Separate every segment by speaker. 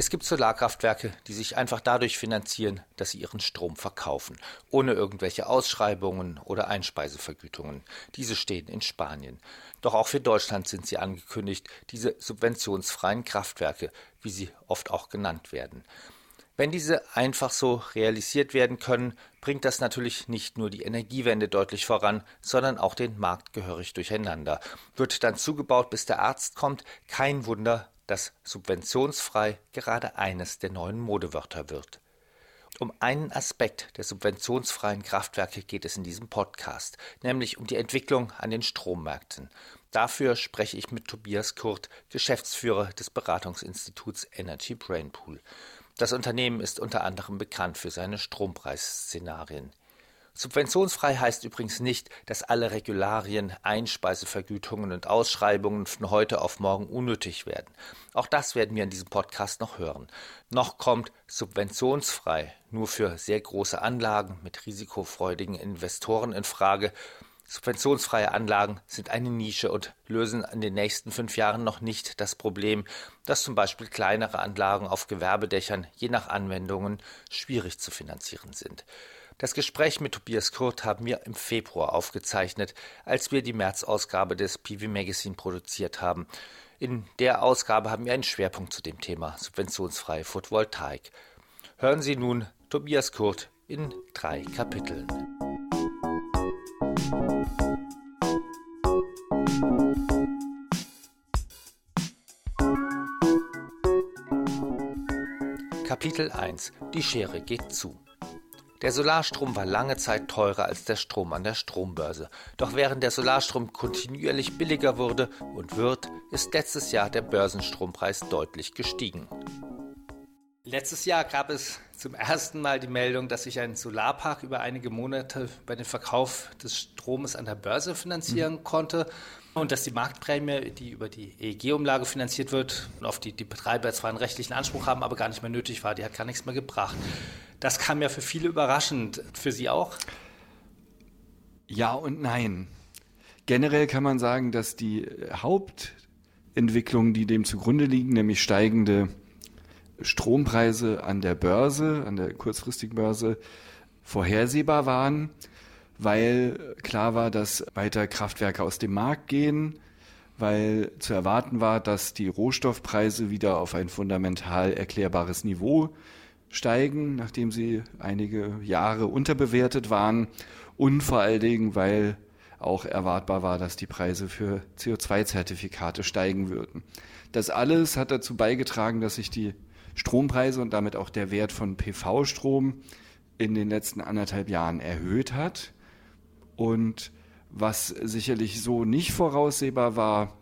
Speaker 1: Es gibt Solarkraftwerke, die sich einfach dadurch finanzieren, dass sie ihren Strom verkaufen, ohne irgendwelche Ausschreibungen oder Einspeisevergütungen. Diese stehen in Spanien. Doch auch für Deutschland sind sie angekündigt, diese subventionsfreien Kraftwerke, wie sie oft auch genannt werden. Wenn diese einfach so realisiert werden können, bringt das natürlich nicht nur die Energiewende deutlich voran, sondern auch den Markt gehörig durcheinander. Wird dann zugebaut, bis der Arzt kommt, kein Wunder, dass subventionsfrei gerade eines der neuen Modewörter wird. Um einen Aspekt der subventionsfreien Kraftwerke geht es in diesem Podcast, nämlich um die Entwicklung an den Strommärkten. Dafür spreche ich mit Tobias Kurt, Geschäftsführer des Beratungsinstituts Energy Brain Pool. Das Unternehmen ist unter anderem bekannt für seine Strompreisszenarien. Subventionsfrei heißt übrigens nicht, dass alle Regularien, Einspeisevergütungen und Ausschreibungen von heute auf morgen unnötig werden. Auch das werden wir in diesem Podcast noch hören. Noch kommt subventionsfrei nur für sehr große Anlagen mit risikofreudigen Investoren in Frage. Subventionsfreie Anlagen sind eine Nische und lösen in den nächsten fünf Jahren noch nicht das Problem, dass zum Beispiel kleinere Anlagen auf Gewerbedächern je nach Anwendungen schwierig zu finanzieren sind. Das Gespräch mit Tobias Kurt haben wir im Februar aufgezeichnet, als wir die März-Ausgabe des PV Magazine produziert haben. In der Ausgabe haben wir einen Schwerpunkt zu dem Thema subventionsfreie Photovoltaik. Hören Sie nun Tobias Kurt in drei Kapiteln. Kapitel 1 Die Schere geht zu. Der Solarstrom war lange Zeit teurer als der Strom an der Strombörse. Doch während der Solarstrom kontinuierlich billiger wurde und wird, ist letztes Jahr der Börsenstrompreis deutlich gestiegen. Letztes Jahr gab es zum ersten Mal die Meldung, dass sich ein Solarpark über einige Monate bei dem Verkauf des Stromes an der Börse finanzieren mhm. konnte und dass die Marktprämie, die über die EEG-Umlage finanziert wird, auf die die Betreiber zwar einen rechtlichen Anspruch haben, aber gar nicht mehr nötig war, die hat gar nichts mehr gebracht. Das kam ja für viele überraschend. Für Sie auch?
Speaker 2: Ja und nein. Generell kann man sagen, dass die Hauptentwicklungen, die dem zugrunde liegen, nämlich steigende Strompreise an der Börse, an der kurzfristigen Börse, vorhersehbar waren, weil klar war, dass weiter Kraftwerke aus dem Markt gehen, weil zu erwarten war, dass die Rohstoffpreise wieder auf ein fundamental erklärbares Niveau steigen, nachdem sie einige Jahre unterbewertet waren und vor allen Dingen, weil auch erwartbar war, dass die Preise für CO2-Zertifikate steigen würden. Das alles hat dazu beigetragen, dass sich die Strompreise und damit auch der Wert von PV-Strom in den letzten anderthalb Jahren erhöht hat. Und was sicherlich so nicht voraussehbar war,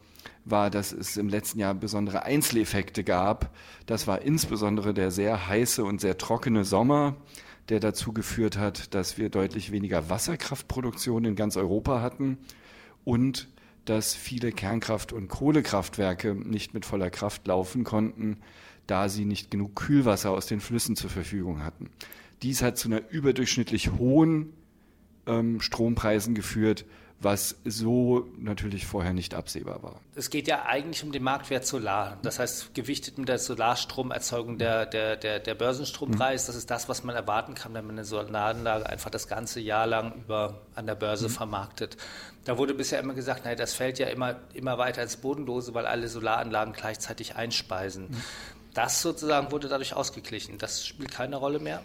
Speaker 2: war, dass es im letzten Jahr besondere Einzeleffekte gab. Das war insbesondere der sehr heiße und sehr trockene Sommer, der dazu geführt hat, dass wir deutlich weniger Wasserkraftproduktion in ganz Europa hatten und dass viele Kernkraft- und Kohlekraftwerke nicht mit voller Kraft laufen konnten, da sie nicht genug Kühlwasser aus den Flüssen zur Verfügung hatten. Dies hat zu einer überdurchschnittlich hohen ähm, Strompreisen geführt, was so natürlich vorher nicht absehbar war.
Speaker 1: Es geht ja eigentlich um den Marktwert Solar. Das heißt, gewichtet mit der Solarstromerzeugung der, der, der, der Börsenstrompreis. Mhm. Das ist das, was man erwarten kann, wenn man eine Solaranlage einfach das ganze Jahr lang über an der Börse mhm. vermarktet. Da wurde bisher immer gesagt, naja, das fällt ja immer, immer weiter ins Bodenlose, weil alle Solaranlagen gleichzeitig einspeisen. Mhm. Das sozusagen wurde dadurch ausgeglichen. Das spielt keine Rolle mehr.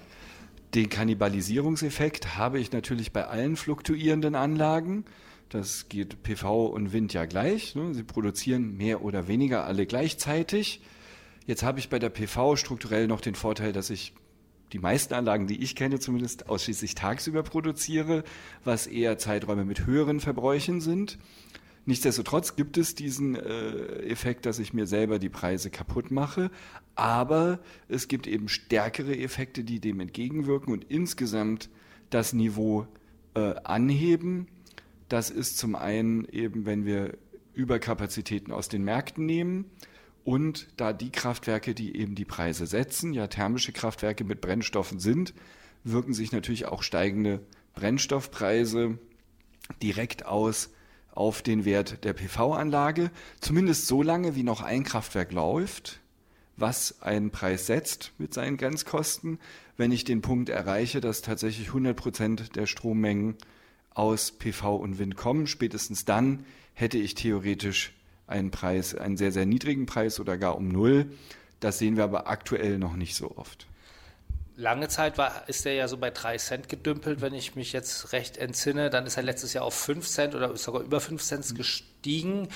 Speaker 2: Den Kannibalisierungseffekt habe ich natürlich bei allen fluktuierenden Anlagen. Das geht PV und Wind ja gleich. Ne? Sie produzieren mehr oder weniger alle gleichzeitig. Jetzt habe ich bei der PV strukturell noch den Vorteil, dass ich die meisten Anlagen, die ich kenne, zumindest ausschließlich tagsüber produziere, was eher Zeiträume mit höheren Verbräuchen sind. Nichtsdestotrotz gibt es diesen äh, Effekt, dass ich mir selber die Preise kaputt mache, aber es gibt eben stärkere Effekte, die dem entgegenwirken und insgesamt das Niveau äh, anheben. Das ist zum einen eben, wenn wir Überkapazitäten aus den Märkten nehmen und da die Kraftwerke, die eben die Preise setzen, ja thermische Kraftwerke mit Brennstoffen sind, wirken sich natürlich auch steigende Brennstoffpreise direkt aus auf den Wert der PV-Anlage, zumindest so lange, wie noch ein Kraftwerk läuft, was ein Preis setzt mit seinen Grenzkosten. Wenn ich den Punkt erreiche, dass tatsächlich 100 Prozent der Strommengen aus PV und Wind kommen, spätestens dann hätte ich theoretisch einen Preis, einen sehr, sehr niedrigen Preis oder gar um Null. Das sehen wir aber aktuell noch nicht so oft.
Speaker 1: Lange Zeit war, ist er ja so bei 3 Cent gedümpelt, wenn ich mich jetzt recht entsinne. Dann ist er letztes Jahr auf 5 Cent oder sogar über 5 Cent gestiegen.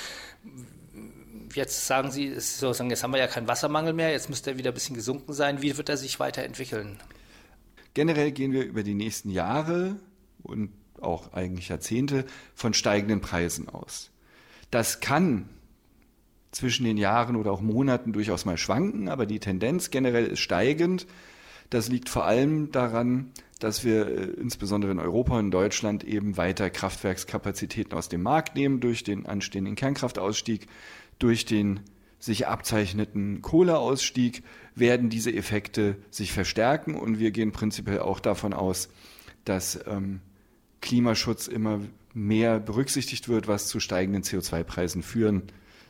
Speaker 1: Jetzt sagen Sie, sozusagen, jetzt haben wir ja keinen Wassermangel mehr, jetzt müsste er wieder ein bisschen gesunken sein. Wie wird er sich weiterentwickeln?
Speaker 2: Generell gehen wir über die nächsten Jahre und auch eigentlich Jahrzehnte von steigenden Preisen aus. Das kann zwischen den Jahren oder auch Monaten durchaus mal schwanken, aber die Tendenz generell ist steigend. Das liegt vor allem daran, dass wir äh, insbesondere in Europa und Deutschland eben weiter Kraftwerkskapazitäten aus dem Markt nehmen durch den anstehenden Kernkraftausstieg, durch den sich abzeichneten Kohleausstieg werden diese Effekte sich verstärken und wir gehen prinzipiell auch davon aus, dass ähm, Klimaschutz immer mehr berücksichtigt wird, was zu steigenden CO2-Preisen führen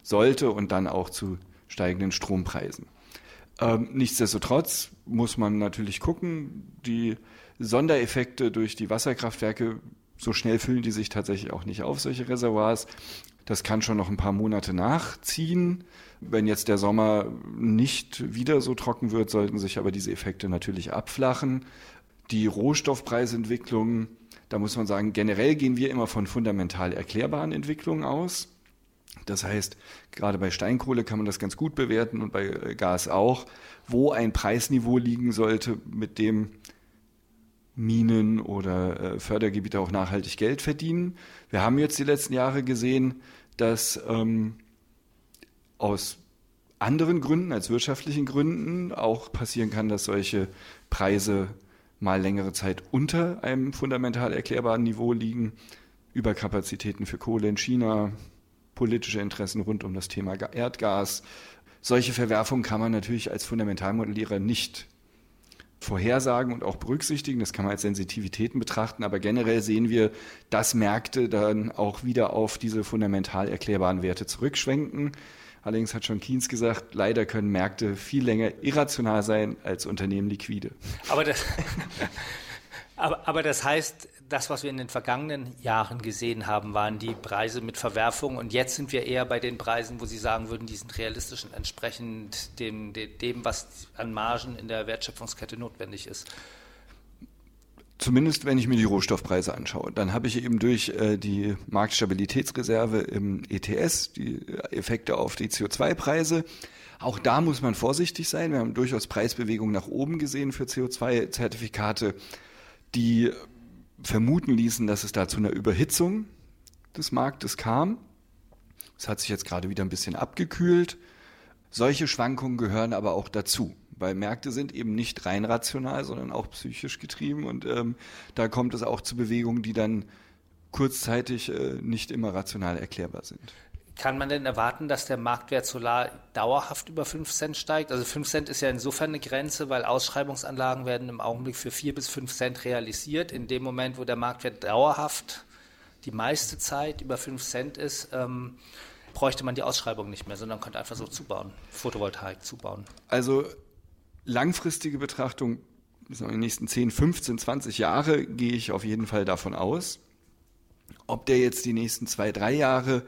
Speaker 2: sollte und dann auch zu steigenden Strompreisen. Ähm, nichtsdestotrotz muss man natürlich gucken, die Sondereffekte durch die Wasserkraftwerke, so schnell füllen die sich tatsächlich auch nicht auf, solche Reservoirs. Das kann schon noch ein paar Monate nachziehen. Wenn jetzt der Sommer nicht wieder so trocken wird, sollten sich aber diese Effekte natürlich abflachen. Die Rohstoffpreisentwicklung, da muss man sagen, generell gehen wir immer von fundamental erklärbaren Entwicklungen aus. Das heißt, gerade bei Steinkohle kann man das ganz gut bewerten und bei äh, Gas auch, wo ein Preisniveau liegen sollte, mit dem Minen oder äh, Fördergebiete auch nachhaltig Geld verdienen. Wir haben jetzt die letzten Jahre gesehen, dass ähm, aus anderen Gründen als wirtschaftlichen Gründen auch passieren kann, dass solche Preise mal längere Zeit unter einem fundamental erklärbaren Niveau liegen. Überkapazitäten für Kohle in China, politische Interessen rund um das Thema Erdgas. Solche Verwerfungen kann man natürlich als Fundamentalmodellierer nicht vorhersagen und auch berücksichtigen. Das kann man als Sensitivitäten betrachten. Aber generell sehen wir, dass Märkte dann auch wieder auf diese fundamental erklärbaren Werte zurückschwenken. Allerdings hat schon Keynes gesagt, leider können Märkte viel länger irrational sein als Unternehmen liquide.
Speaker 1: Aber das, aber, aber das heißt, das, was wir in den vergangenen Jahren gesehen haben, waren die Preise mit Verwerfung. Und jetzt sind wir eher bei den Preisen, wo Sie sagen würden, die sind realistisch und entsprechend dem, dem was an Margen in der Wertschöpfungskette notwendig ist.
Speaker 2: Zumindest wenn ich mir die Rohstoffpreise anschaue, dann habe ich eben durch äh, die Marktstabilitätsreserve im ETS die Effekte auf die CO2-Preise. Auch da muss man vorsichtig sein. Wir haben durchaus Preisbewegungen nach oben gesehen für CO2-Zertifikate die vermuten ließen, dass es da zu einer Überhitzung des Marktes kam. Es hat sich jetzt gerade wieder ein bisschen abgekühlt. Solche Schwankungen gehören aber auch dazu, weil Märkte sind eben nicht rein rational, sondern auch psychisch getrieben und ähm, da kommt es auch zu Bewegungen, die dann kurzzeitig äh, nicht immer rational erklärbar sind.
Speaker 1: Kann man denn erwarten, dass der Marktwert Solar dauerhaft über 5 Cent steigt? Also 5 Cent ist ja insofern eine Grenze, weil Ausschreibungsanlagen werden im Augenblick für 4 bis 5 Cent realisiert. In dem Moment, wo der Marktwert dauerhaft die meiste Zeit über 5 Cent ist, ähm, bräuchte man die Ausschreibung nicht mehr, sondern könnte einfach so zubauen, Photovoltaik zubauen.
Speaker 2: Also langfristige Betrachtung, in den nächsten 10, 15, 20 Jahre gehe ich auf jeden Fall davon aus. Ob der jetzt die nächsten zwei, drei Jahre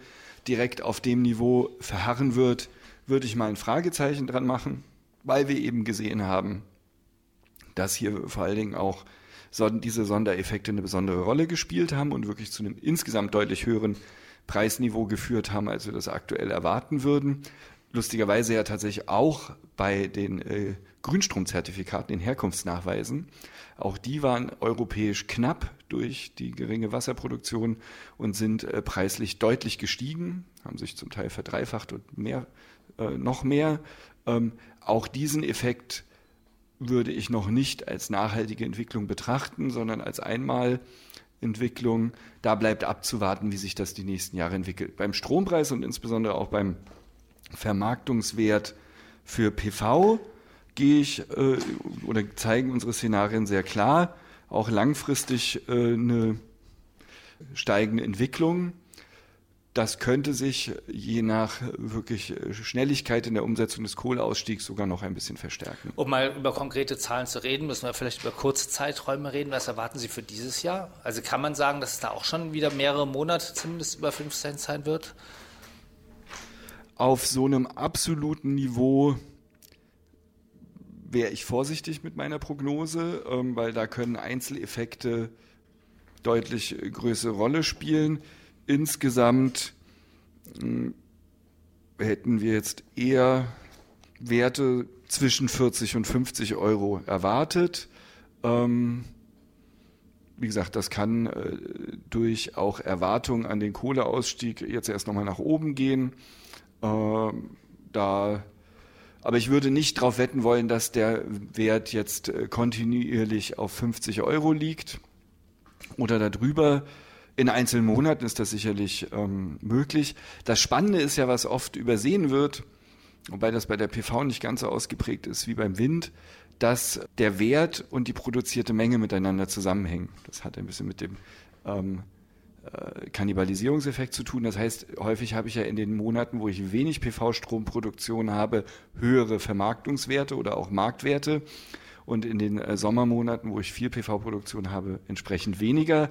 Speaker 2: direkt auf dem Niveau verharren wird, würde ich mal ein Fragezeichen dran machen, weil wir eben gesehen haben, dass hier vor allen Dingen auch diese Sondereffekte eine besondere Rolle gespielt haben und wirklich zu einem insgesamt deutlich höheren Preisniveau geführt haben, als wir das aktuell erwarten würden. Lustigerweise ja tatsächlich auch bei den äh, Grünstromzertifikaten, den Herkunftsnachweisen. Auch die waren europäisch knapp durch die geringe Wasserproduktion und sind äh, preislich deutlich gestiegen, haben sich zum Teil verdreifacht und mehr, äh, noch mehr. Ähm, auch diesen Effekt würde ich noch nicht als nachhaltige Entwicklung betrachten, sondern als Einmalentwicklung. Da bleibt abzuwarten, wie sich das die nächsten Jahre entwickelt. Beim Strompreis und insbesondere auch beim Vermarktungswert für PV gehe ich äh, oder zeigen unsere Szenarien sehr klar auch langfristig äh, eine steigende Entwicklung. das könnte sich je nach wirklich Schnelligkeit in der Umsetzung des Kohleausstiegs sogar noch ein bisschen verstärken.
Speaker 1: Um mal über konkrete Zahlen zu reden, müssen wir vielleicht über kurze Zeiträume reden. Was erwarten Sie für dieses Jahr? Also kann man sagen, dass es da auch schon wieder mehrere Monate zumindest über 5 Cent sein wird?
Speaker 2: Auf so einem absoluten Niveau wäre ich vorsichtig mit meiner Prognose, ähm, weil da können Einzeleffekte deutlich größere Rolle spielen. Insgesamt hm, hätten wir jetzt eher Werte zwischen 40 und 50 Euro erwartet. Ähm, wie gesagt, das kann äh, durch auch Erwartungen an den Kohleausstieg jetzt erst nochmal nach oben gehen. Ähm, da, aber ich würde nicht darauf wetten wollen, dass der Wert jetzt äh, kontinuierlich auf 50 Euro liegt oder darüber. In einzelnen Monaten ist das sicherlich ähm, möglich. Das Spannende ist ja, was oft übersehen wird, wobei das bei der PV nicht ganz so ausgeprägt ist wie beim Wind, dass der Wert und die produzierte Menge miteinander zusammenhängen. Das hat ein bisschen mit dem ähm, äh, Kannibalisierungseffekt zu tun. Das heißt, häufig habe ich ja in den Monaten, wo ich wenig PV-Stromproduktion habe, höhere Vermarktungswerte oder auch Marktwerte. Und in den äh, Sommermonaten, wo ich viel PV-Produktion habe, entsprechend weniger.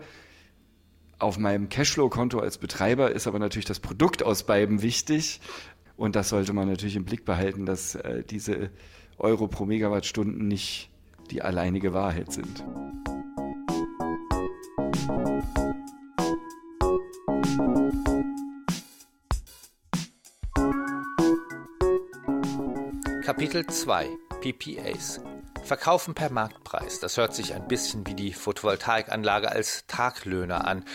Speaker 2: Auf meinem Cashflow-Konto als Betreiber ist aber natürlich das Produkt aus beiden wichtig. Und das sollte man natürlich im Blick behalten, dass äh, diese Euro pro Megawattstunden nicht die alleinige Wahrheit sind.
Speaker 1: Kapitel 2 PPAs Verkaufen per Marktpreis. Das hört sich ein bisschen wie die Photovoltaikanlage als Taglöhner an.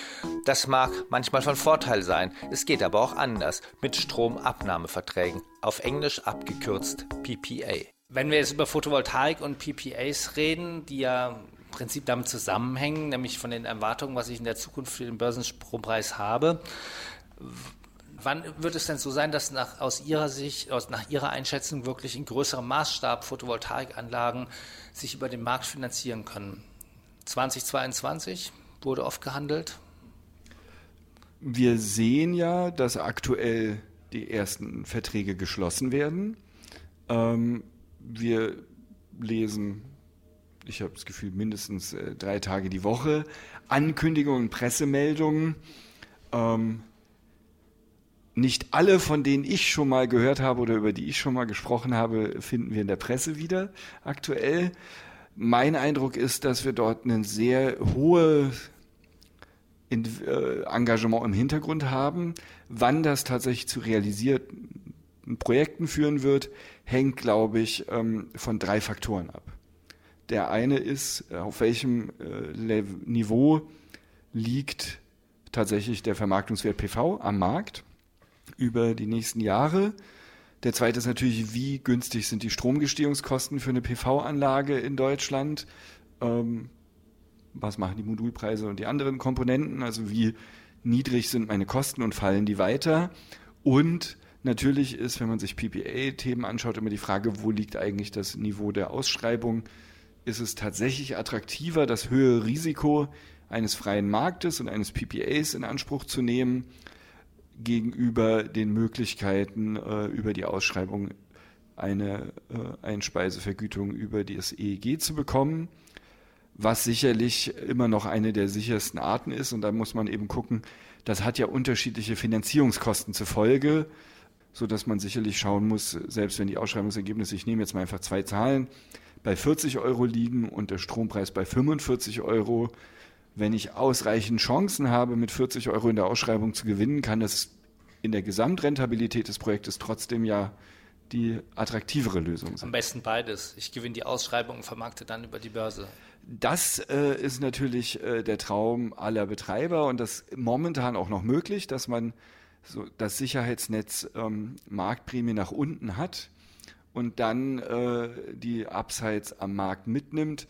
Speaker 1: Das mag manchmal von Vorteil sein, es geht aber auch anders mit Stromabnahmeverträgen, auf Englisch abgekürzt PPA. Wenn wir jetzt über Photovoltaik und PPAs reden, die ja im Prinzip damit zusammenhängen, nämlich von den Erwartungen, was ich in der Zukunft für den Börsenstrompreis habe, Wann wird es denn so sein, dass nach, aus Ihrer Sicht, aus, nach Ihrer Einschätzung wirklich in größerem Maßstab Photovoltaikanlagen sich über den Markt finanzieren können? 2022 wurde oft gehandelt.
Speaker 2: Wir sehen ja, dass aktuell die ersten Verträge geschlossen werden. Ähm, wir lesen, ich habe das Gefühl, mindestens äh, drei Tage die Woche Ankündigungen, Pressemeldungen. Ähm, nicht alle, von denen ich schon mal gehört habe oder über die ich schon mal gesprochen habe, finden wir in der Presse wieder aktuell. Mein Eindruck ist, dass wir dort ein sehr hohes äh, Engagement im Hintergrund haben. Wann das tatsächlich zu realisierten Projekten führen wird, hängt, glaube ich, ähm, von drei Faktoren ab. Der eine ist, äh, auf welchem äh, Niveau liegt tatsächlich der Vermarktungswert PV am Markt über die nächsten Jahre. Der zweite ist natürlich, wie günstig sind die Stromgestehungskosten für eine PV-Anlage in Deutschland? Ähm, was machen die Modulpreise und die anderen Komponenten? Also wie niedrig sind meine Kosten und fallen die weiter? Und natürlich ist, wenn man sich PPA-Themen anschaut, immer die Frage, wo liegt eigentlich das Niveau der Ausschreibung? Ist es tatsächlich attraktiver, das höhere Risiko eines freien Marktes und eines PPAs in Anspruch zu nehmen? Gegenüber den Möglichkeiten äh, über die Ausschreibung eine äh, Einspeisevergütung über das EEG zu bekommen, was sicherlich immer noch eine der sichersten Arten ist. Und da muss man eben gucken, das hat ja unterschiedliche Finanzierungskosten zur Folge, so dass man sicherlich schauen muss, selbst wenn die Ausschreibungsergebnisse, ich nehme jetzt mal einfach zwei Zahlen, bei 40 Euro liegen und der Strompreis bei 45 Euro, wenn ich ausreichend Chancen habe, mit 40 Euro in der Ausschreibung zu gewinnen, kann das in der Gesamtrentabilität des Projektes trotzdem ja die attraktivere Lösung sein.
Speaker 1: Am besten beides. Ich gewinne die Ausschreibung und vermarkte dann über die Börse.
Speaker 2: Das äh, ist natürlich äh, der Traum aller Betreiber und das momentan auch noch möglich, dass man so das Sicherheitsnetz ähm, Marktprämie nach unten hat und dann äh, die Upsides am Markt mitnimmt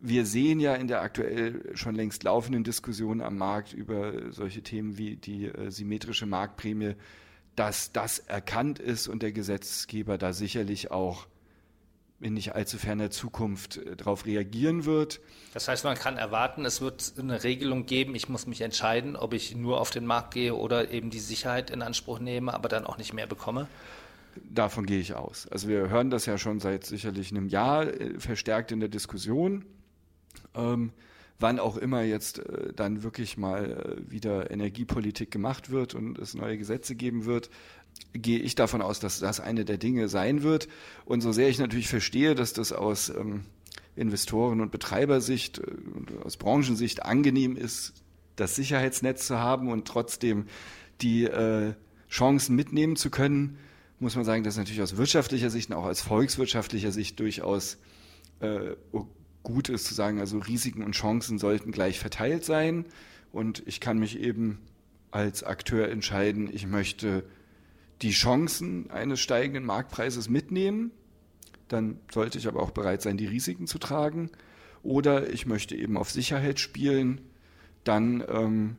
Speaker 2: wir sehen ja in der aktuell schon längst laufenden Diskussion am Markt über solche Themen wie die äh, symmetrische Marktprämie, dass das erkannt ist und der Gesetzgeber da sicherlich auch in nicht allzu ferner Zukunft äh, darauf reagieren wird.
Speaker 1: Das heißt, man kann erwarten, es wird eine Regelung geben, ich muss mich entscheiden, ob ich nur auf den Markt gehe oder eben die Sicherheit in Anspruch nehme, aber dann auch nicht mehr bekomme?
Speaker 2: Davon gehe ich aus. Also wir hören das ja schon seit sicherlich einem Jahr äh, verstärkt in der Diskussion. Ähm, wann auch immer jetzt äh, dann wirklich mal äh, wieder Energiepolitik gemacht wird und es neue Gesetze geben wird, gehe ich davon aus, dass das eine der Dinge sein wird. Und so sehr ich natürlich verstehe, dass das aus ähm, Investoren- und Betreibersicht äh, aus Branchensicht angenehm ist, das Sicherheitsnetz zu haben und trotzdem die äh, Chancen mitnehmen zu können, muss man sagen, dass natürlich aus wirtschaftlicher Sicht und auch aus volkswirtschaftlicher Sicht durchaus äh, gut ist zu sagen, also Risiken und Chancen sollten gleich verteilt sein. Und ich kann mich eben als Akteur entscheiden, ich möchte die Chancen eines steigenden Marktpreises mitnehmen. Dann sollte ich aber auch bereit sein, die Risiken zu tragen. Oder ich möchte eben auf Sicherheit spielen. Dann ähm,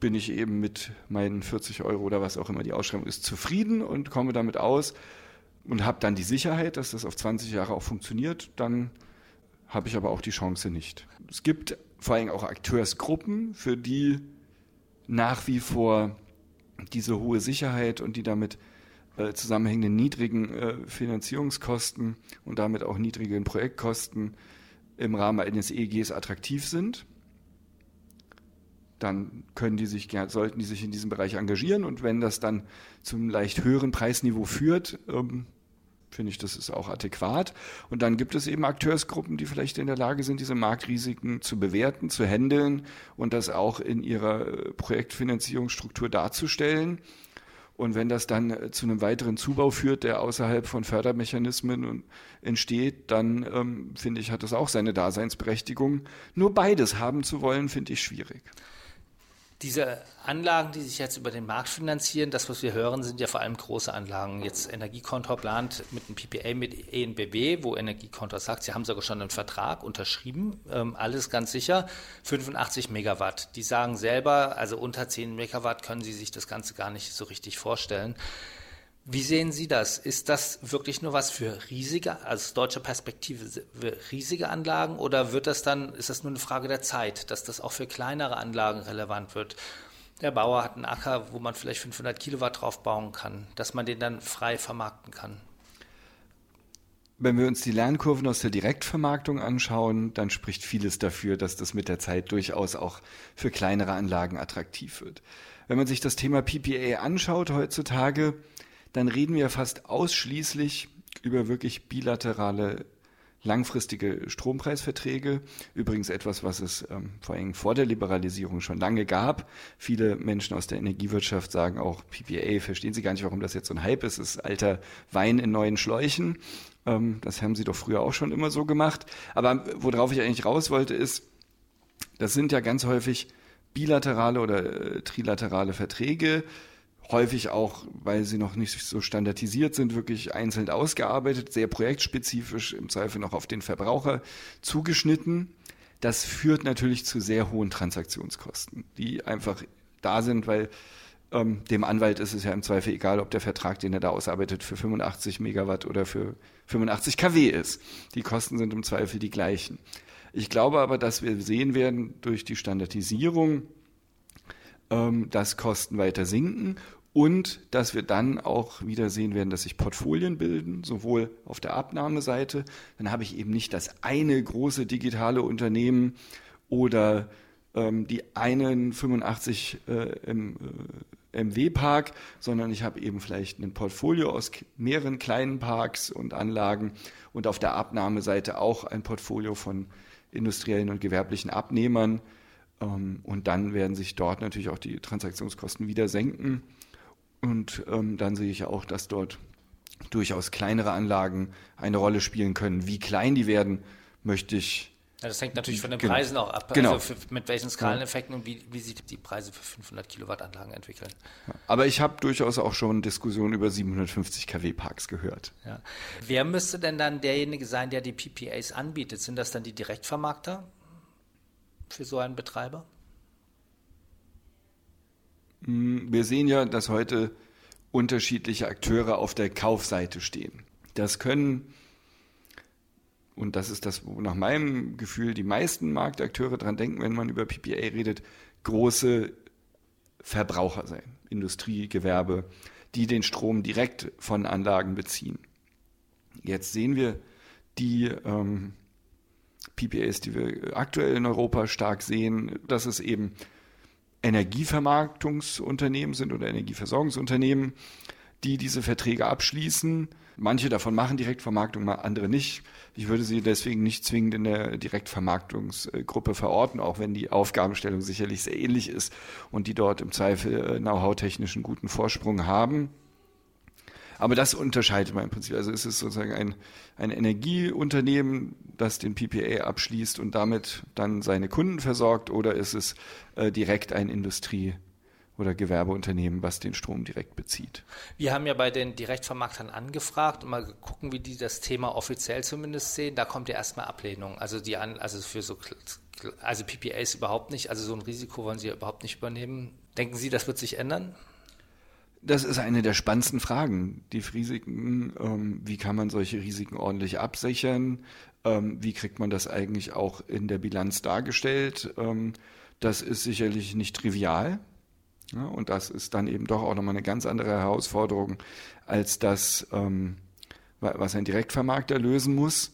Speaker 2: bin ich eben mit meinen 40 Euro oder was auch immer die Ausschreibung ist zufrieden und komme damit aus und habe dann die Sicherheit, dass das auf 20 Jahre auch funktioniert. Dann habe ich aber auch die Chance nicht. Es gibt vor allem auch Akteursgruppen, für die nach wie vor diese hohe Sicherheit und die damit äh, zusammenhängenden niedrigen äh, Finanzierungskosten und damit auch niedrigen Projektkosten im Rahmen eines EEGs attraktiv sind. Dann können die sich, sollten die sich in diesem Bereich engagieren und wenn das dann zum leicht höheren Preisniveau führt, ähm, finde ich, das ist auch adäquat. Und dann gibt es eben Akteursgruppen, die vielleicht in der Lage sind, diese Marktrisiken zu bewerten, zu handeln und das auch in ihrer äh, Projektfinanzierungsstruktur darzustellen. Und wenn das dann äh, zu einem weiteren Zubau führt, der außerhalb von Fördermechanismen entsteht, dann ähm, finde ich, hat das auch seine Daseinsberechtigung. Nur beides haben zu wollen, finde ich schwierig.
Speaker 1: Diese Anlagen, die sich jetzt über den Markt finanzieren, das, was wir hören, sind ja vor allem große Anlagen. Jetzt Energiekontor plant mit einem PPA mit ENBW, wo Energiekontor sagt, sie haben sogar schon einen Vertrag unterschrieben, ähm, alles ganz sicher, 85 Megawatt. Die sagen selber, also unter 10 Megawatt können sie sich das Ganze gar nicht so richtig vorstellen. Wie sehen Sie das? Ist das wirklich nur was für riesige, aus deutscher Perspektive, riesige Anlagen oder wird das dann, ist das nur eine Frage der Zeit, dass das auch für kleinere Anlagen relevant wird? Der Bauer hat einen Acker, wo man vielleicht 500 Kilowatt drauf bauen kann, dass man den dann frei vermarkten kann.
Speaker 2: Wenn wir uns die Lernkurven aus der Direktvermarktung anschauen, dann spricht vieles dafür, dass das mit der Zeit durchaus auch für kleinere Anlagen attraktiv wird. Wenn man sich das Thema PPA anschaut heutzutage, dann reden wir fast ausschließlich über wirklich bilaterale langfristige Strompreisverträge. Übrigens etwas, was es ähm, vor allem vor der Liberalisierung schon lange gab. Viele Menschen aus der Energiewirtschaft sagen auch, PPA, verstehen sie gar nicht, warum das jetzt so ein Hype ist. Es ist alter Wein in neuen Schläuchen. Ähm, das haben sie doch früher auch schon immer so gemacht. Aber worauf ich eigentlich raus wollte, ist, das sind ja ganz häufig bilaterale oder äh, trilaterale Verträge, häufig auch, weil sie noch nicht so standardisiert sind, wirklich einzeln ausgearbeitet, sehr projektspezifisch, im Zweifel noch auf den Verbraucher zugeschnitten. Das führt natürlich zu sehr hohen Transaktionskosten, die einfach da sind, weil ähm, dem Anwalt ist es ja im Zweifel egal, ob der Vertrag, den er da ausarbeitet, für 85 Megawatt oder für 85 kW ist. Die Kosten sind im Zweifel die gleichen. Ich glaube aber, dass wir sehen werden durch die Standardisierung, ähm, dass Kosten weiter sinken und dass wir dann auch wieder sehen werden, dass sich Portfolien bilden, sowohl auf der Abnahmeseite, dann habe ich eben nicht das eine große digitale Unternehmen oder ähm, die einen 85 äh, im, äh, MW-Park, sondern ich habe eben vielleicht ein Portfolio aus mehreren kleinen Parks und Anlagen und auf der Abnahmeseite auch ein Portfolio von industriellen und gewerblichen Abnehmern. Ähm, und dann werden sich dort natürlich auch die Transaktionskosten wieder senken. Und ähm, dann sehe ich auch, dass dort durchaus kleinere Anlagen eine Rolle spielen können. Wie klein die werden, möchte ich.
Speaker 1: Ja, das hängt natürlich von den genau. Preisen auch ab.
Speaker 2: Genau.
Speaker 1: Also für, mit welchen Skaleneffekten und wie, wie sich die Preise für 500 Kilowatt Anlagen entwickeln.
Speaker 2: Aber ich habe durchaus auch schon Diskussionen über 750 kW Parks gehört.
Speaker 1: Ja. Wer müsste denn dann derjenige sein, der die PPAs anbietet? Sind das dann die Direktvermarkter für so einen Betreiber?
Speaker 2: Hm, wir sehen ja, dass heute unterschiedliche Akteure auf der Kaufseite stehen. Das können und das ist das, wo nach meinem Gefühl die meisten Marktakteure dran denken, wenn man über PPA redet, große Verbraucher sein, Industrie, Gewerbe, die den Strom direkt von Anlagen beziehen. Jetzt sehen wir die ähm, PPAs, die wir aktuell in Europa stark sehen, dass es eben Energievermarktungsunternehmen sind oder Energieversorgungsunternehmen, die diese Verträge abschließen. Manche davon machen Direktvermarktung, andere nicht. Ich würde sie deswegen nicht zwingend in der Direktvermarktungsgruppe verorten, auch wenn die Aufgabenstellung sicherlich sehr ähnlich ist und die dort im Zweifel äh, know-how-technischen guten Vorsprung haben. Aber das unterscheidet man im Prinzip. Also es ist sozusagen ein, ein Energieunternehmen, das den PPA abschließt und damit dann seine Kunden versorgt, oder ist es äh, direkt ein Industrie- oder Gewerbeunternehmen, was den Strom direkt bezieht.
Speaker 1: Wir haben ja bei den Direktvermarktern angefragt und mal gucken, wie die das Thema offiziell zumindest sehen. Da kommt ja erstmal Ablehnung. Also die an, also für so also PPAs überhaupt nicht, also so ein Risiko wollen sie ja überhaupt nicht übernehmen. Denken Sie, das wird sich ändern?
Speaker 2: Das ist eine der spannendsten Fragen. Die Risiken, ähm, wie kann man solche Risiken ordentlich absichern? Ähm, wie kriegt man das eigentlich auch in der Bilanz dargestellt? Ähm, das ist sicherlich nicht trivial. Ja, und das ist dann eben doch auch nochmal eine ganz andere Herausforderung als das, ähm, was ein Direktvermarkter lösen muss.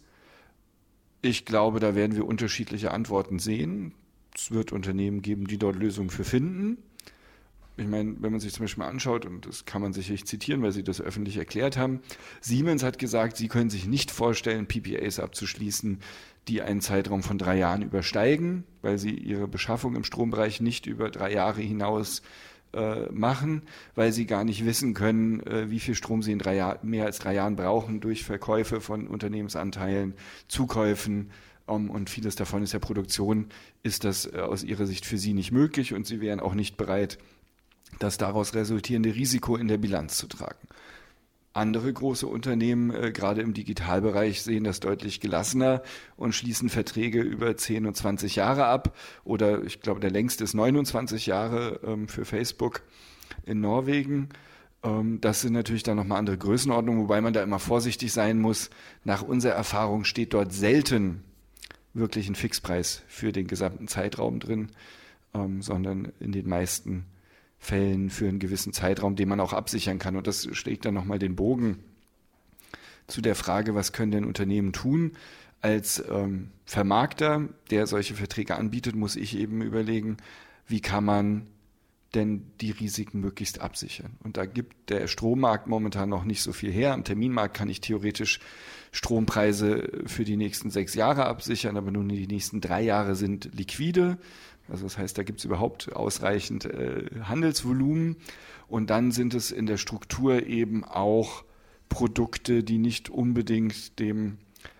Speaker 2: Ich glaube, da werden wir unterschiedliche Antworten sehen. Es wird Unternehmen geben, die dort Lösungen für finden ich meine, wenn man sich zum Beispiel mal anschaut, und das kann man sicherlich zitieren, weil sie das öffentlich erklärt haben, Siemens hat gesagt, sie können sich nicht vorstellen, PPAs abzuschließen, die einen Zeitraum von drei Jahren übersteigen, weil sie ihre Beschaffung im Strombereich nicht über drei Jahre hinaus äh, machen, weil sie gar nicht wissen können, äh, wie viel Strom sie in drei Jahr, mehr als drei Jahren brauchen durch Verkäufe von Unternehmensanteilen, Zukäufen, um, und vieles davon ist ja Produktion, ist das äh, aus ihrer Sicht für sie nicht möglich und sie wären auch nicht bereit, das daraus resultierende Risiko in der Bilanz zu tragen. Andere große Unternehmen, äh, gerade im Digitalbereich, sehen das deutlich gelassener und schließen Verträge über 10 und 20 Jahre ab. Oder ich glaube, der längste ist 29 Jahre ähm, für Facebook in Norwegen. Ähm, das sind natürlich dann nochmal andere Größenordnungen, wobei man da immer vorsichtig sein muss. Nach unserer Erfahrung steht dort selten wirklich ein Fixpreis für den gesamten Zeitraum drin, ähm, sondern in den meisten Fällen für einen gewissen Zeitraum, den man auch absichern kann. Und das schlägt dann nochmal den Bogen zu der Frage, was können denn Unternehmen tun? Als ähm, Vermarkter, der solche Verträge anbietet, muss ich eben überlegen, wie kann man denn die Risiken möglichst absichern. Und da gibt der Strommarkt momentan noch nicht so viel her. Am Terminmarkt kann ich theoretisch Strompreise für die nächsten sechs Jahre absichern, aber nun die nächsten drei Jahre sind liquide. Also das heißt, da gibt es überhaupt ausreichend äh, Handelsvolumen. Und dann sind es in der Struktur eben auch Produkte, die nicht unbedingt dem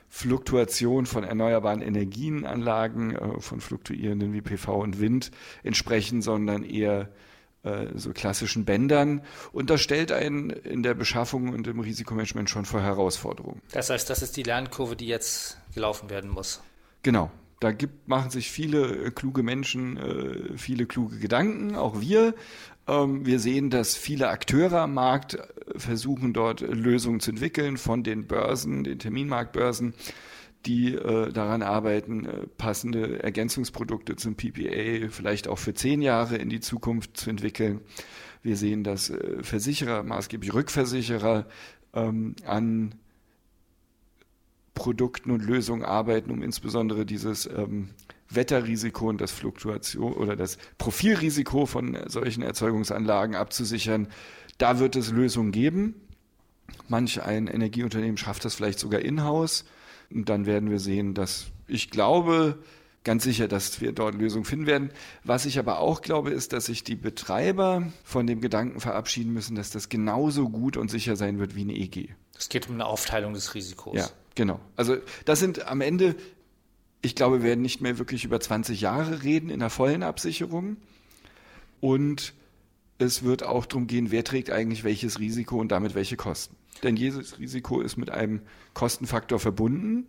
Speaker 2: Fluktuation von erneuerbaren Energienanlagen, äh, von fluktuierenden wie PV und Wind entsprechen, sondern eher äh, so klassischen Bändern. Und das stellt einen in der Beschaffung und im Risikomanagement schon vor Herausforderungen.
Speaker 1: Das heißt, das ist die Lernkurve, die jetzt gelaufen werden muss.
Speaker 2: Genau, da gibt, machen sich viele äh, kluge Menschen äh, viele kluge Gedanken, auch wir. Ähm, wir sehen, dass viele Akteure am Markt äh, versuchen, dort Lösungen zu entwickeln, von den Börsen, den Terminmarktbörsen, die daran arbeiten, passende Ergänzungsprodukte zum PPA vielleicht auch für zehn Jahre in die Zukunft zu entwickeln. Wir sehen, dass Versicherer, maßgeblich Rückversicherer, ähm, an Produkten und Lösungen arbeiten, um insbesondere dieses ähm, Wetterrisiko und das Fluktuation oder das Profilrisiko von solchen Erzeugungsanlagen abzusichern. Da wird es Lösungen geben. Manch ein Energieunternehmen schafft das vielleicht sogar in-house. Und dann werden wir sehen, dass ich glaube, ganz sicher, dass wir dort Lösungen finden werden. Was ich aber auch glaube, ist, dass sich die Betreiber von dem Gedanken verabschieden müssen, dass das genauso gut und sicher sein wird wie eine EG.
Speaker 1: Es geht um eine Aufteilung des Risikos.
Speaker 2: Ja, genau. Also das sind am Ende, ich glaube, wir werden nicht mehr wirklich über 20 Jahre reden in der vollen Absicherung. Und es wird auch darum gehen, wer trägt eigentlich welches Risiko und damit welche Kosten. Denn jedes Risiko ist mit einem Kostenfaktor verbunden.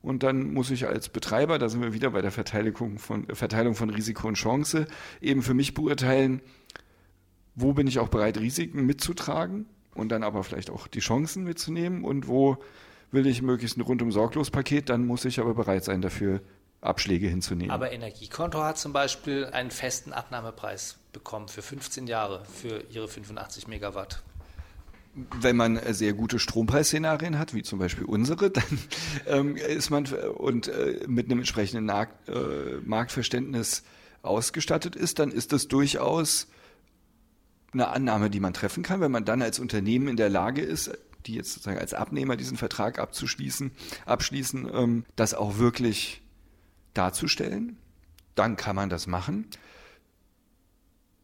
Speaker 2: Und dann muss ich als Betreiber, da sind wir wieder bei der Verteilung von, Verteilung von Risiko und Chance, eben für mich beurteilen, wo bin ich auch bereit, Risiken mitzutragen und dann aber vielleicht auch die Chancen mitzunehmen und wo will ich möglichst ein rundum sorglos Paket, dann muss ich aber bereit sein, dafür Abschläge hinzunehmen.
Speaker 1: Aber Energiekonto hat zum Beispiel einen festen Abnahmepreis bekommen für 15 Jahre für ihre 85 Megawatt.
Speaker 2: Wenn man sehr gute Strompreisszenarien hat, wie zum Beispiel unsere, dann ähm, ist man und äh, mit einem entsprechenden Markt, äh, Marktverständnis ausgestattet ist, dann ist das durchaus eine Annahme, die man treffen kann, wenn man dann als Unternehmen in der Lage ist, die jetzt sozusagen als Abnehmer diesen Vertrag abzuschließen, abschließen, ähm, das auch wirklich darzustellen, dann kann man das machen.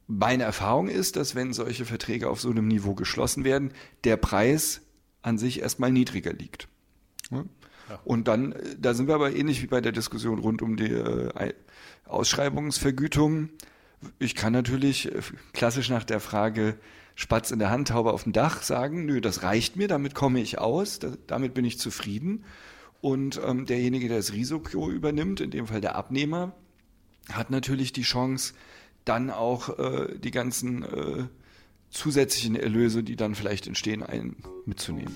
Speaker 2: Meine Erfahrung ist, dass wenn solche Verträge auf so einem Niveau geschlossen werden, der Preis an sich erstmal niedriger liegt. Ja? Und dann, da sind wir aber ähnlich wie bei der Diskussion rund um die äh, Ausschreibungsvergütung. Ich kann natürlich äh, klassisch nach der Frage Spatz in der Hand, Taube auf dem Dach sagen, nö, das reicht mir, damit komme ich aus, da, damit bin ich zufrieden. Und ähm, derjenige, der das Risiko übernimmt, in dem Fall der Abnehmer, hat natürlich die Chance, dann auch äh, die ganzen äh, zusätzlichen Erlöse, die dann vielleicht entstehen, ein, mitzunehmen.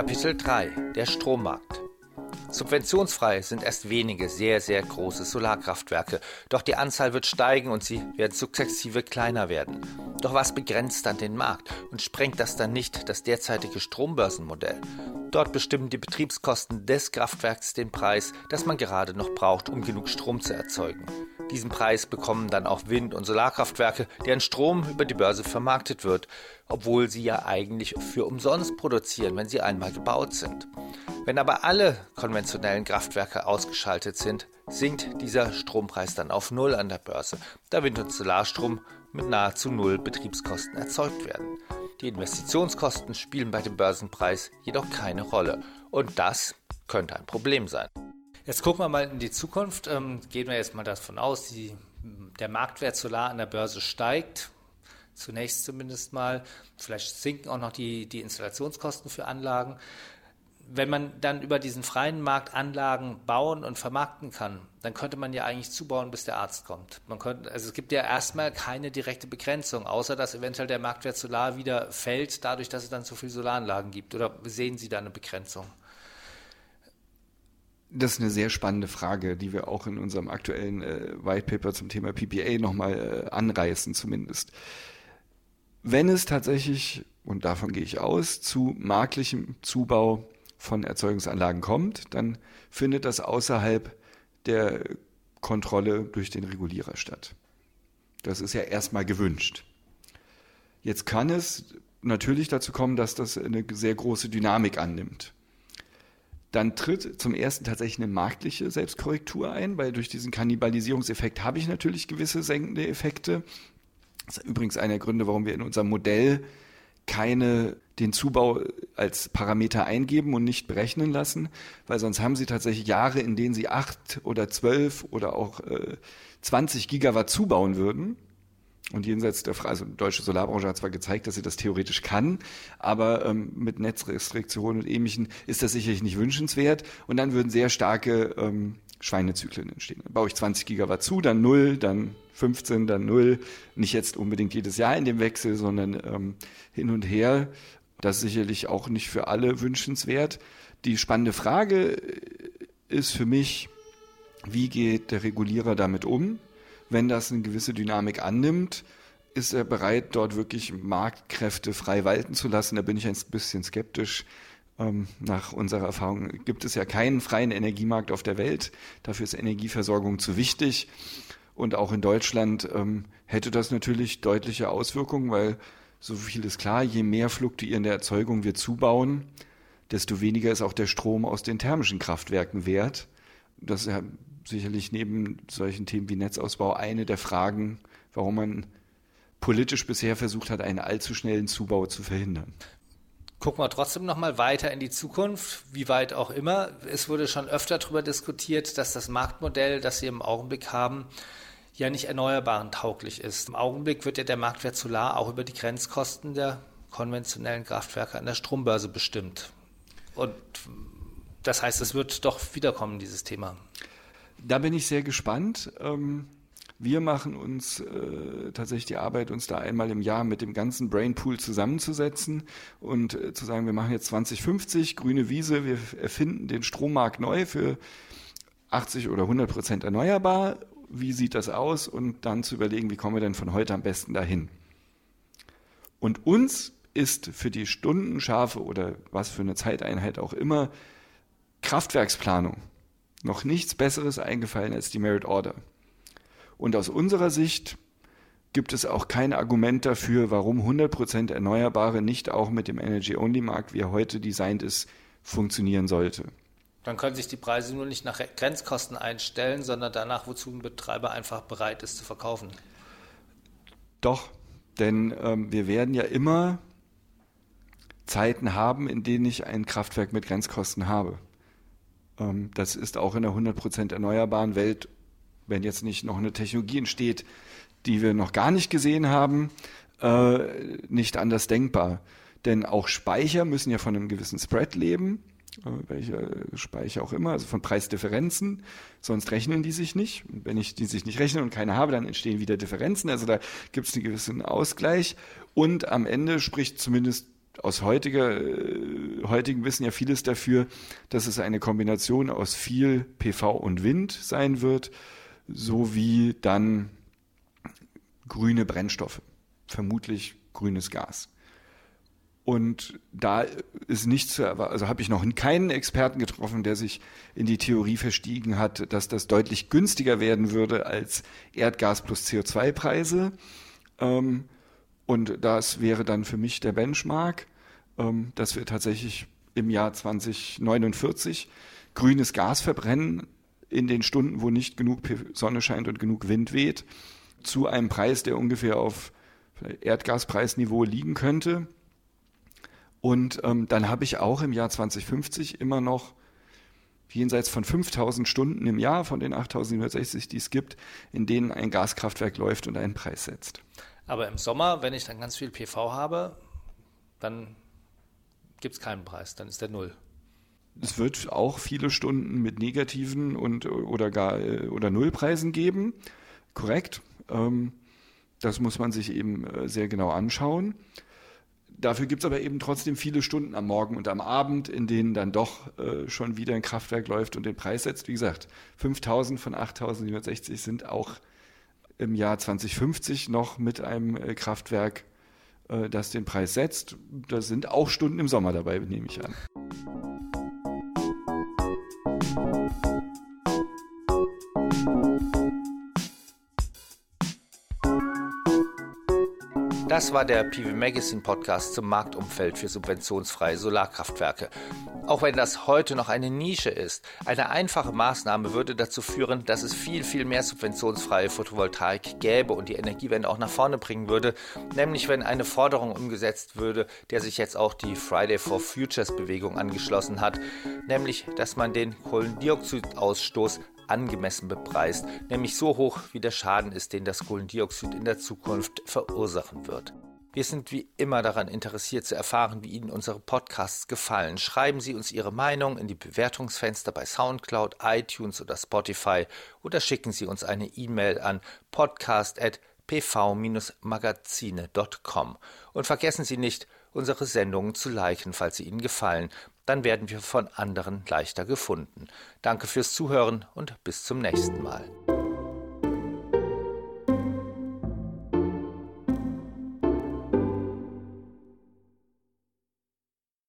Speaker 1: Kapitel 3 Der Strommarkt Subventionsfrei sind erst wenige sehr, sehr große Solarkraftwerke, doch die Anzahl wird steigen und sie werden sukzessive kleiner werden. Doch was begrenzt dann den Markt und sprengt das dann nicht das derzeitige Strombörsenmodell? Dort bestimmen die Betriebskosten des Kraftwerks den Preis, das man gerade noch braucht, um genug Strom zu erzeugen. Diesen Preis bekommen dann auch Wind- und Solarkraftwerke, deren Strom über die Börse vermarktet wird, obwohl sie ja eigentlich für umsonst produzieren, wenn sie einmal gebaut sind. Wenn aber alle konventionellen Kraftwerke ausgeschaltet sind, sinkt dieser Strompreis dann auf Null an der Börse, da Wind- und Solarstrom mit nahezu Null Betriebskosten erzeugt werden. Die Investitionskosten spielen bei dem Börsenpreis jedoch keine Rolle und das könnte ein Problem sein. Jetzt gucken wir mal in die Zukunft. Ähm, gehen wir jetzt mal davon aus, die, der Marktwert Solar an der Börse steigt. Zunächst zumindest mal. Vielleicht sinken auch noch die, die Installationskosten für Anlagen. Wenn man dann über diesen freien Markt Anlagen bauen und vermarkten kann, dann könnte man ja eigentlich zubauen, bis der Arzt kommt. Man könnte, also es gibt ja erstmal keine direkte Begrenzung, außer dass eventuell der Marktwert Solar wieder fällt, dadurch, dass es dann zu viele Solaranlagen gibt. Oder sehen Sie da eine Begrenzung?
Speaker 2: Das ist eine sehr spannende Frage, die wir auch in unserem aktuellen äh, White Paper zum Thema PPA nochmal äh, anreißen zumindest. Wenn es tatsächlich, und davon gehe ich aus, zu marktlichem Zubau von Erzeugungsanlagen kommt, dann findet das außerhalb der Kontrolle durch den Regulierer statt. Das ist ja erstmal gewünscht. Jetzt kann es natürlich dazu kommen, dass das eine sehr große Dynamik annimmt dann tritt zum ersten tatsächlich eine marktliche Selbstkorrektur ein, weil durch diesen Kannibalisierungseffekt habe ich natürlich gewisse senkende Effekte. Das ist übrigens einer der Gründe, warum wir in unserem Modell keine den Zubau als Parameter eingeben und nicht berechnen lassen, weil sonst haben sie tatsächlich Jahre, in denen sie acht oder zwölf oder auch äh, 20 Gigawatt zubauen würden und jenseits der Frage, also die deutsche Solarbranche hat zwar gezeigt, dass sie das theoretisch kann, aber ähm, mit Netzrestriktionen und ähnlichen ist das sicherlich nicht wünschenswert. Und dann würden sehr starke ähm, Schweinezyklen entstehen. Dann baue ich 20 Gigawatt zu, dann 0, dann 15, dann 0. Nicht jetzt unbedingt jedes Jahr in dem Wechsel, sondern ähm, hin und her. Das ist sicherlich auch nicht für alle wünschenswert. Die spannende Frage ist für mich, wie geht der Regulierer damit um? Wenn das eine gewisse Dynamik annimmt, ist er bereit, dort wirklich Marktkräfte frei walten zu lassen. Da bin ich ein bisschen skeptisch. Ähm, nach unserer Erfahrung gibt es ja keinen freien Energiemarkt auf der Welt. Dafür ist Energieversorgung zu wichtig. Und auch in Deutschland ähm, hätte das natürlich deutliche Auswirkungen, weil so viel ist klar, je mehr fluktuierende Erzeugung wir zubauen, desto weniger ist auch der Strom aus den thermischen Kraftwerken wert. Das sicherlich neben solchen Themen wie Netzausbau eine der Fragen, warum man politisch bisher versucht hat, einen allzu schnellen Zubau zu verhindern.
Speaker 1: Gucken wir trotzdem noch mal weiter in die Zukunft, wie weit auch immer. Es wurde schon öfter darüber diskutiert, dass das Marktmodell, das Sie im Augenblick haben, ja nicht erneuerbaren tauglich ist. Im Augenblick wird ja der Marktwert Solar auch über die Grenzkosten der konventionellen Kraftwerke an der Strombörse bestimmt. Und das heißt, es wird doch wiederkommen, dieses Thema.
Speaker 2: Da bin ich sehr gespannt. Ähm, Wir machen uns äh, tatsächlich die Arbeit, uns da einmal im Jahr mit dem ganzen Brainpool zusammenzusetzen und äh, zu sagen, wir machen jetzt 2050, grüne Wiese, wir erfinden den Strommarkt neu für 80 oder 100 Prozent erneuerbar. Wie sieht das aus? Und dann zu überlegen, wie kommen wir denn von heute am besten dahin? Und uns ist für die Stundenscharfe oder was für eine Zeiteinheit auch immer Kraftwerksplanung noch nichts Besseres eingefallen als die Merit Order. Und aus unserer Sicht gibt es auch kein Argument dafür, warum 100% Erneuerbare nicht auch mit dem Energy-Only-Markt, wie er heute designt ist, funktionieren sollte.
Speaker 1: Dann können sich die Preise nur nicht nach Grenzkosten einstellen, sondern danach, wozu ein Betreiber einfach bereit ist zu verkaufen.
Speaker 2: Doch, denn ähm, wir werden ja immer Zeiten haben, in denen ich ein Kraftwerk mit Grenzkosten habe. Ähm, das ist auch in der 100% erneuerbaren Welt, wenn jetzt nicht noch eine Technologie entsteht, die wir noch gar nicht gesehen haben, äh, nicht anders denkbar. Denn auch Speicher müssen ja von einem gewissen Spread leben, äh, welcher Speicher auch immer, also von Preisdifferenzen, sonst rechnen die sich nicht. Und wenn ich die sich nicht rechne und keine habe, dann entstehen wieder Differenzen. Also da gibt es einen gewissen Ausgleich. Und am Ende spricht zumindest aus heutiger, äh, heutigen Wissen ja vieles dafür, dass es eine Kombination aus viel PV und Wind sein wird, sowie dann grüne Brennstoffe, vermutlich grünes Gas. Und da ist nichts zu erwarten, also habe ich noch keinen Experten getroffen, der sich in die Theorie verstiegen hat, dass das deutlich günstiger werden würde als Erdgas plus CO2-Preise. Ähm, und das wäre dann für mich der Benchmark, ähm, dass wir tatsächlich im Jahr 2049 grünes Gas verbrennen in den Stunden, wo nicht genug Sonne scheint und genug Wind weht, zu einem Preis, der ungefähr auf Erdgaspreisniveau liegen könnte. Und ähm, dann habe ich auch im Jahr 2050 immer noch jenseits von 5000 Stunden im Jahr von den 8760, die es gibt, in denen ein Gaskraftwerk läuft und einen Preis setzt.
Speaker 1: Aber im Sommer, wenn ich dann ganz viel PV habe, dann gibt es keinen Preis, dann ist der Null.
Speaker 2: Es wird auch viele Stunden mit negativen und oder gar äh, oder Nullpreisen geben. Korrekt. Ähm, das muss man sich eben äh, sehr genau anschauen. Dafür gibt es aber eben trotzdem viele Stunden am Morgen und am Abend, in denen dann doch äh, schon wieder ein Kraftwerk läuft und den Preis setzt. Wie gesagt, 5000 von 8760 sind auch im Jahr 2050 noch mit einem Kraftwerk, das den Preis setzt. Da sind auch Stunden im Sommer dabei, nehme ich an.
Speaker 1: Das war der PV Magazine Podcast zum Marktumfeld für subventionsfreie Solarkraftwerke. Auch wenn das heute noch eine Nische ist, eine einfache Maßnahme würde dazu führen, dass es viel, viel mehr subventionsfreie Photovoltaik gäbe und die Energiewende auch nach vorne bringen würde, nämlich wenn eine Forderung umgesetzt würde, der sich jetzt auch die Friday for Futures Bewegung angeschlossen hat, nämlich dass man den Kohlendioxidausstoß angemessen bepreist, nämlich so hoch wie der Schaden ist, den das Kohlendioxid in der Zukunft verursachen wird. Wir sind wie immer daran interessiert zu erfahren, wie Ihnen unsere Podcasts gefallen. Schreiben Sie uns Ihre Meinung in die Bewertungsfenster bei SoundCloud, iTunes oder Spotify oder schicken Sie uns eine E-Mail an podcast.pv-magazine.com. Und vergessen Sie nicht, unsere Sendungen zu liken, falls sie Ihnen gefallen. Dann werden wir von anderen leichter gefunden. Danke fürs Zuhören und bis zum nächsten Mal.